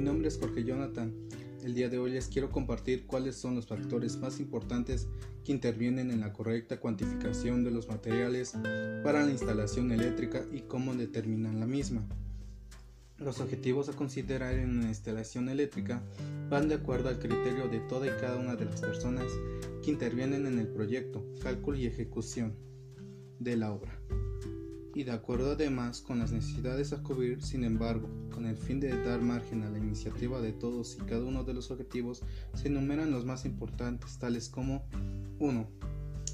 nombre es Jorge Jonathan. El día de hoy les quiero compartir cuáles son los factores más importantes que intervienen en la correcta cuantificación de los materiales para la instalación eléctrica y cómo determinan la misma. Los objetivos a considerar en una instalación eléctrica van de acuerdo al criterio de toda y cada una de las personas que intervienen en el proyecto, cálculo y ejecución de la obra y de acuerdo además con las necesidades a cubrir, sin embargo, con el fin de dar margen a la iniciativa de todos y cada uno de los objetivos, se enumeran los más importantes, tales como 1.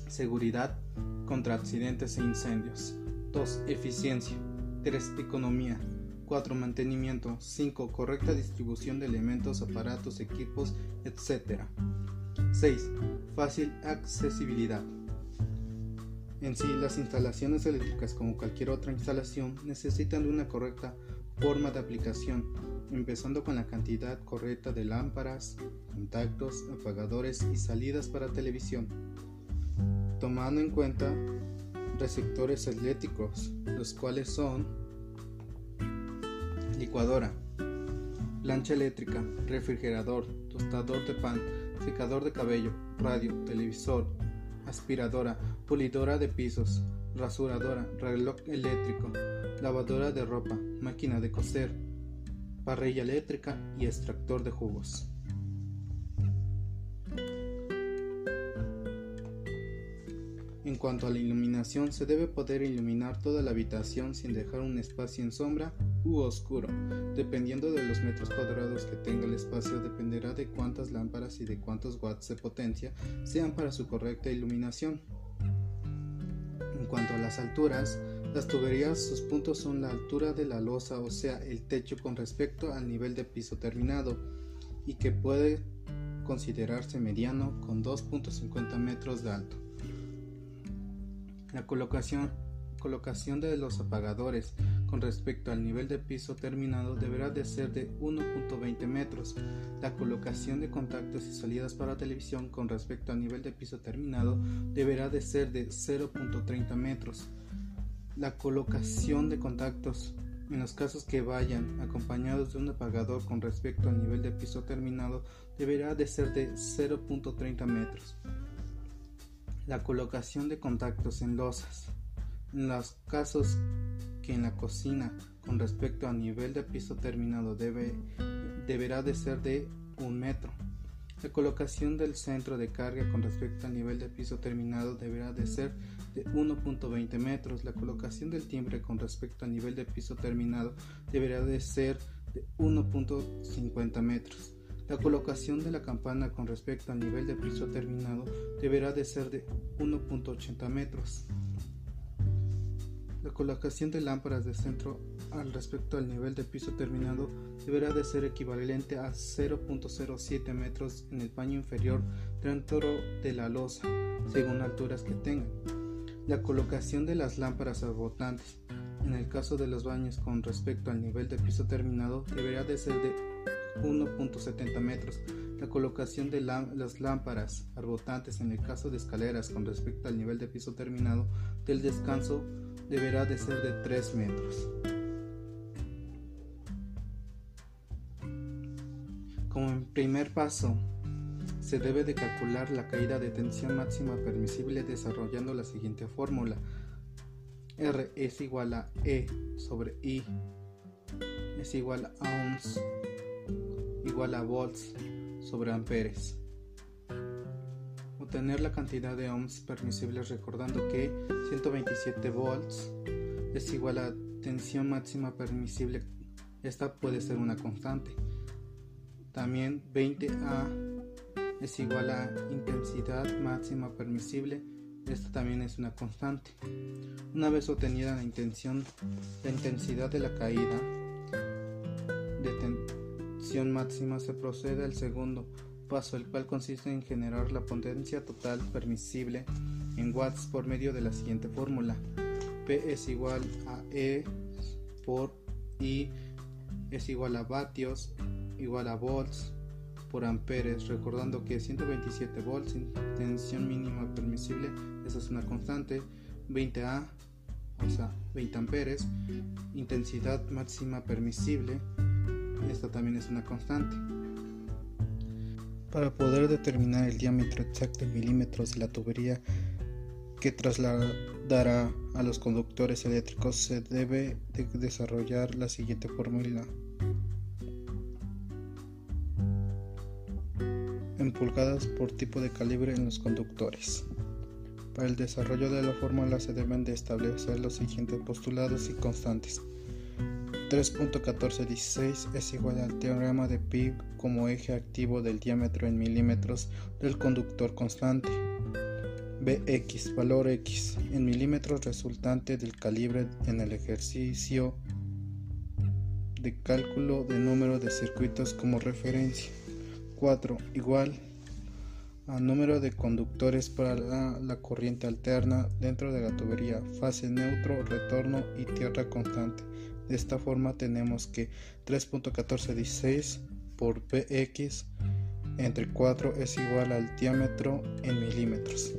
Seguridad contra accidentes e incendios. 2. Eficiencia. 3. Economía. 4. Mantenimiento. 5. Correcta distribución de elementos, aparatos, equipos, etc. 6. Fácil accesibilidad. En sí, las instalaciones eléctricas, como cualquier otra instalación, necesitan de una correcta forma de aplicación, empezando con la cantidad correcta de lámparas, contactos, apagadores y salidas para televisión, tomando en cuenta receptores eléctricos, los cuales son licuadora, plancha eléctrica, refrigerador, tostador de pan, secador de cabello, radio, televisor, aspiradora, pulidora de pisos, rasuradora, reloj eléctrico, lavadora de ropa, máquina de coser, parrilla eléctrica y extractor de jugos. En cuanto a la iluminación, se debe poder iluminar toda la habitación sin dejar un espacio en sombra oscuro. Dependiendo de los metros cuadrados que tenga el espacio, dependerá de cuántas lámparas y de cuántos watts de potencia sean para su correcta iluminación. En cuanto a las alturas, las tuberías, sus puntos son la altura de la losa, o sea, el techo con respecto al nivel de piso terminado, y que puede considerarse mediano con 2.50 metros de alto. La colocación, colocación de los apagadores con respecto al nivel de piso terminado deberá de ser de 1.20 metros. La colocación de contactos y salidas para televisión con respecto al nivel de piso terminado deberá de ser de 0.30 metros. La colocación de contactos en los casos que vayan acompañados de un apagador con respecto al nivel de piso terminado deberá de ser de 0.30 metros. La colocación de contactos en losas. En los casos que en la cocina con respecto al nivel de piso terminado debe, deberá de ser de un metro. La colocación del centro de carga con respecto al nivel de piso terminado deberá de ser de 1.20 metros. La colocación del timbre con respecto al nivel de piso terminado deberá de ser de 1.50 metros. La colocación de la campana con respecto al nivel de piso terminado deberá de ser de 1.80 metros. La colocación de lámparas de centro al respecto al nivel de piso terminado deberá de ser equivalente a 0.07 metros en el paño inferior dentro de la losa, según alturas que tengan. La colocación de las lámparas rebotantes en el caso de los baños con respecto al nivel de piso terminado deberá de ser de 1.70 metros. La colocación de las lámparas arbotantes en el caso de escaleras con respecto al nivel de piso terminado del descanso deberá de ser de 3 metros. Como primer paso, se debe de calcular la caída de tensión máxima permisible desarrollando la siguiente fórmula. R es igual a E sobre I es igual a ohms igual a volts sobre amperes. Obtener la cantidad de ohms permisibles recordando que 127 volts es igual a tensión máxima permisible. Esta puede ser una constante. También 20A es igual a intensidad máxima permisible. Esta también es una constante. Una vez obtenida la intención, la intensidad de la caída, máxima se procede al segundo paso, el cual consiste en generar la potencia total permisible en watts por medio de la siguiente fórmula. P es igual a E por I es igual a vatios igual a volts por amperes, recordando que 127 volts, tensión mínima permisible, esa es una constante, 20A, o sea, 20 amperes, intensidad máxima permisible, esta también es una constante. Para poder determinar el diámetro exacto en milímetros de la tubería que trasladará a los conductores eléctricos se debe de desarrollar la siguiente fórmula. En pulgadas por tipo de calibre en los conductores. Para el desarrollo de la fórmula se deben de establecer los siguientes postulados y constantes. 3.1416 es igual al teorema de Pi como eje activo del diámetro en milímetros del conductor constante. Bx, valor x, en milímetros resultante del calibre en el ejercicio de cálculo de número de circuitos como referencia. 4. Igual a número de conductores para la, la, corriente alterna dentro de la tubería, fase neutro, retorno y tierra constante. De esta forma tenemos que 3.1416 por px entre 4 es igual al diámetro en milímetros.